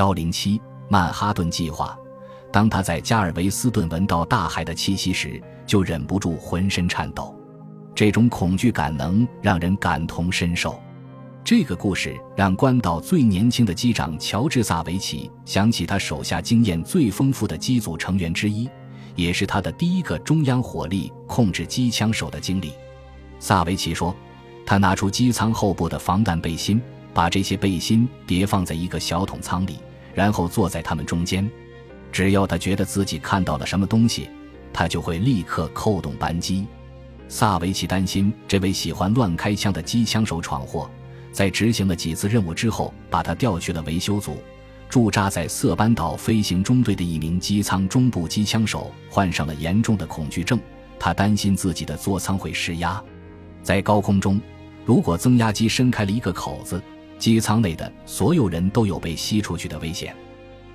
幺零七曼哈顿计划。当他在加尔维斯顿闻到大海的气息时，就忍不住浑身颤抖。这种恐惧感能让人感同身受。这个故事让关岛最年轻的机长乔治·萨维奇想起他手下经验最丰富的机组成员之一，也是他的第一个中央火力控制机枪手的经历。萨维奇说：“他拿出机舱后部的防弹背心，把这些背心叠放在一个小桶舱里，然后坐在他们中间。只要他觉得自己看到了什么东西，他就会立刻扣动扳机。”萨维奇担心这位喜欢乱开枪的机枪手闯祸。在执行了几次任务之后，把他调去了维修组。驻扎在色班岛飞行中队的一名机舱中部机枪手患上了严重的恐惧症，他担心自己的座舱会失压。在高空中，如果增压机伸开了一个口子，机舱内的所有人都有被吸出去的危险。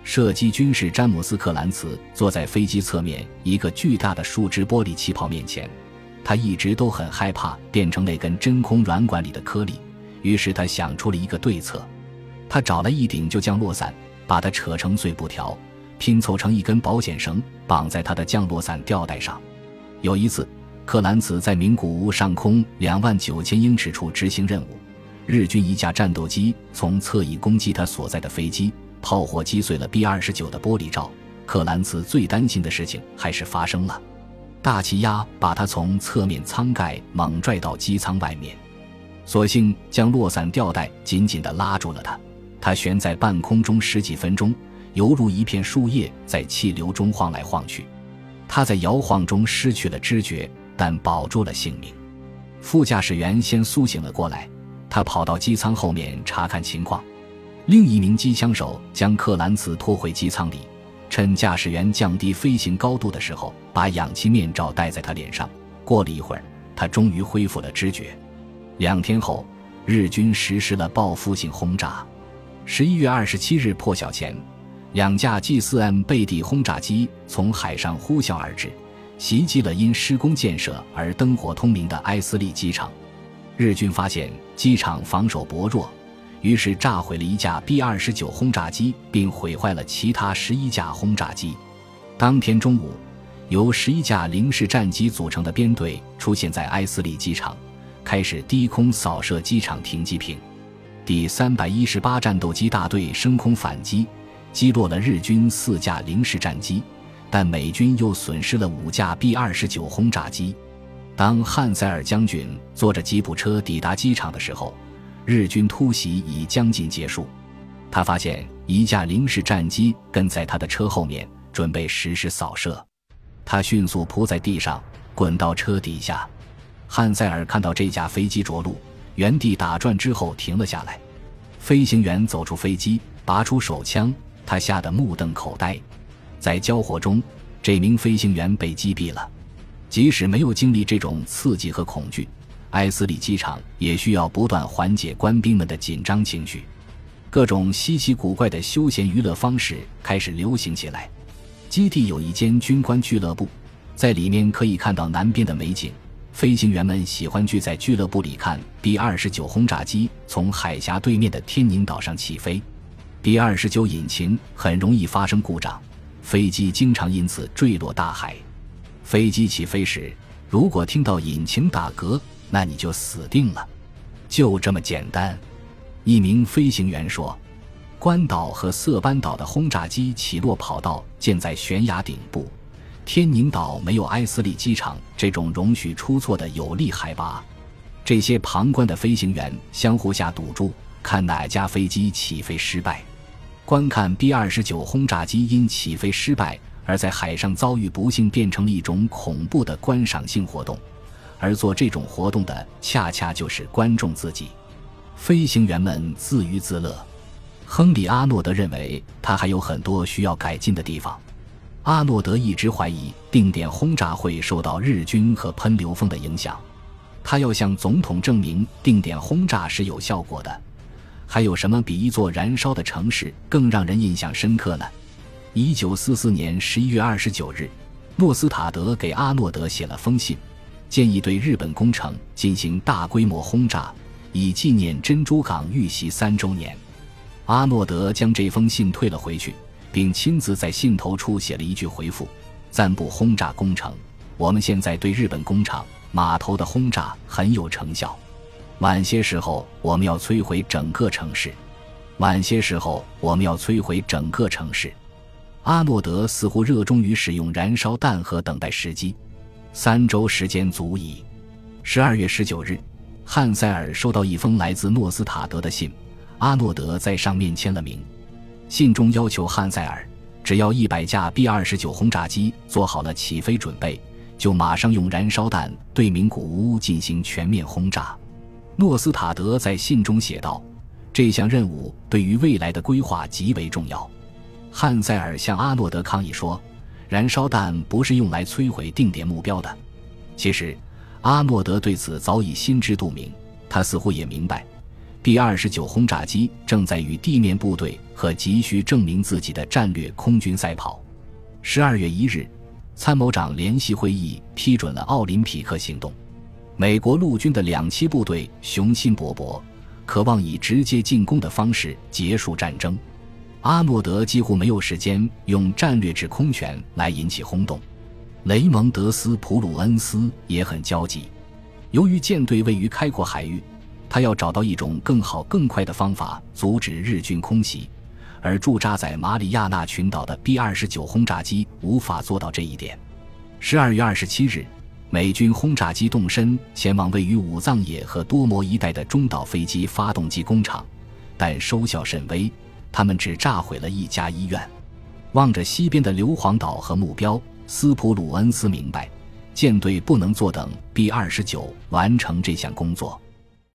射击军士詹姆斯·克兰茨坐在飞机侧面一个巨大的树脂玻璃气泡面前，他一直都很害怕变成那根真空软管里的颗粒。于是他想出了一个对策，他找了一顶旧降落伞，把它扯成碎布条，拼凑成一根保险绳，绑在他的降落伞吊带上。有一次，克兰茨在名古屋上空两万九千英尺处执行任务，日军一架战斗机从侧翼攻击他所在的飞机，炮火击碎了 B 二十九的玻璃罩。克兰茨最担心的事情还是发生了，大气压把他从侧面舱盖猛拽到机舱外面。索性将落伞吊带紧紧地拉住了他，他悬在半空中十几分钟，犹如一片树叶在气流中晃来晃去。他在摇晃中失去了知觉，但保住了性命。副驾驶员先苏醒了过来，他跑到机舱后面查看情况。另一名机枪手将克兰茨拖回机舱里，趁驾驶员降低飞行高度的时候，把氧气面罩戴在他脸上。过了一会儿，他终于恢复了知觉。两天后，日军实施了报复性轰炸。十一月二十七日破晓前，两架 G4M 背地轰炸机从海上呼啸而至，袭击了因施工建设而灯火通明的埃斯利机场。日军发现机场防守薄弱，于是炸毁了一架 B-29 轰炸机，并毁坏了其他十一架轰炸机。当天中午，由十一架零式战机组成的编队出现在埃斯利机场。开始低空扫射机场停机坪，第三百一十八战斗机大队升空反击，击落了日军四架零式战机，但美军又损失了五架 B 二十九轰炸机。当汉塞尔将军坐着吉普车抵达机场的时候，日军突袭已将近结束。他发现一架零式战机跟在他的车后面，准备实施扫射。他迅速扑在地上，滚到车底下。汉塞尔看到这架飞机着陆，原地打转之后停了下来。飞行员走出飞机，拔出手枪，他吓得目瞪口呆。在交火中，这名飞行员被击毙了。即使没有经历这种刺激和恐惧，埃斯里机场也需要不断缓解官兵们的紧张情绪。各种稀奇古怪的休闲娱乐方式开始流行起来。基地有一间军官俱乐部，在里面可以看到南边的美景。飞行员们喜欢聚在俱乐部里看 B 二十九轰炸机从海峡对面的天宁岛上起飞。B 二十九引擎很容易发生故障，飞机经常因此坠落大海。飞机起飞时，如果听到引擎打嗝，那你就死定了。就这么简单。一名飞行员说：“关岛和色班岛的轰炸机起落跑道建在悬崖顶部。”天宁岛没有埃斯利机场这种容许出错的有利海拔，这些旁观的飞行员相互下赌注，看哪架飞机起飞失败。观看 B 二十九轰炸机因起飞失败而在海上遭遇不幸，变成了一种恐怖的观赏性活动，而做这种活动的恰恰就是观众自己。飞行员们自娱自乐。亨利·阿诺德认为他还有很多需要改进的地方。阿诺德一直怀疑定点轰炸会受到日军和喷流风的影响，他要向总统证明定点轰炸是有效果的。还有什么比一座燃烧的城市更让人印象深刻呢？一九四四年十一月二十九日，诺斯塔德给阿诺德写了封信，建议对日本工程进行大规模轰炸，以纪念珍珠港遇袭三周年。阿诺德将这封信退了回去，并亲自在信头处写了一句回复：“暂不轰炸工程。我们现在对日本工厂、码头的轰炸很有成效。晚些时候，我们要摧毁整个城市。晚些时候，我们要摧毁整个城市。”阿诺德似乎热衷于使用燃烧弹和等待时机。三周时间足矣。十二月十九日，汉塞尔收到一封来自诺斯塔德的信。阿诺德在上面签了名，信中要求汉塞尔，只要一百架 B 二十九轰炸机做好了起飞准备，就马上用燃烧弹对名古屋进行全面轰炸。诺斯塔德在信中写道：“这项任务对于未来的规划极为重要。”汉塞尔向阿诺德抗议说：“燃烧弹不是用来摧毁定点目标的。”其实，阿诺德对此早已心知肚明，他似乎也明白。第二十九轰炸机正在与地面部队和急需证明自己的战略空军赛跑。十二月一日，参谋长联席会议批准了奥林匹克行动。美国陆军的两栖部队雄心勃勃，渴望以直接进攻的方式结束战争。阿诺德几乎没有时间用战略制空权来引起轰动。雷蒙德斯普鲁恩斯也很焦急，由于舰队位于开阔海域。他要找到一种更好、更快的方法阻止日军空袭，而驻扎在马里亚纳群岛的 B 二十九轰炸机无法做到这一点。十二月二十七日，美军轰炸机动身前往位于武藏野和多摩一带的中岛飞机发动机工厂，但收效甚微，他们只炸毁了一家医院。望着西边的硫磺岛和目标，斯普鲁恩斯明白，舰队不能坐等 B 二十九完成这项工作。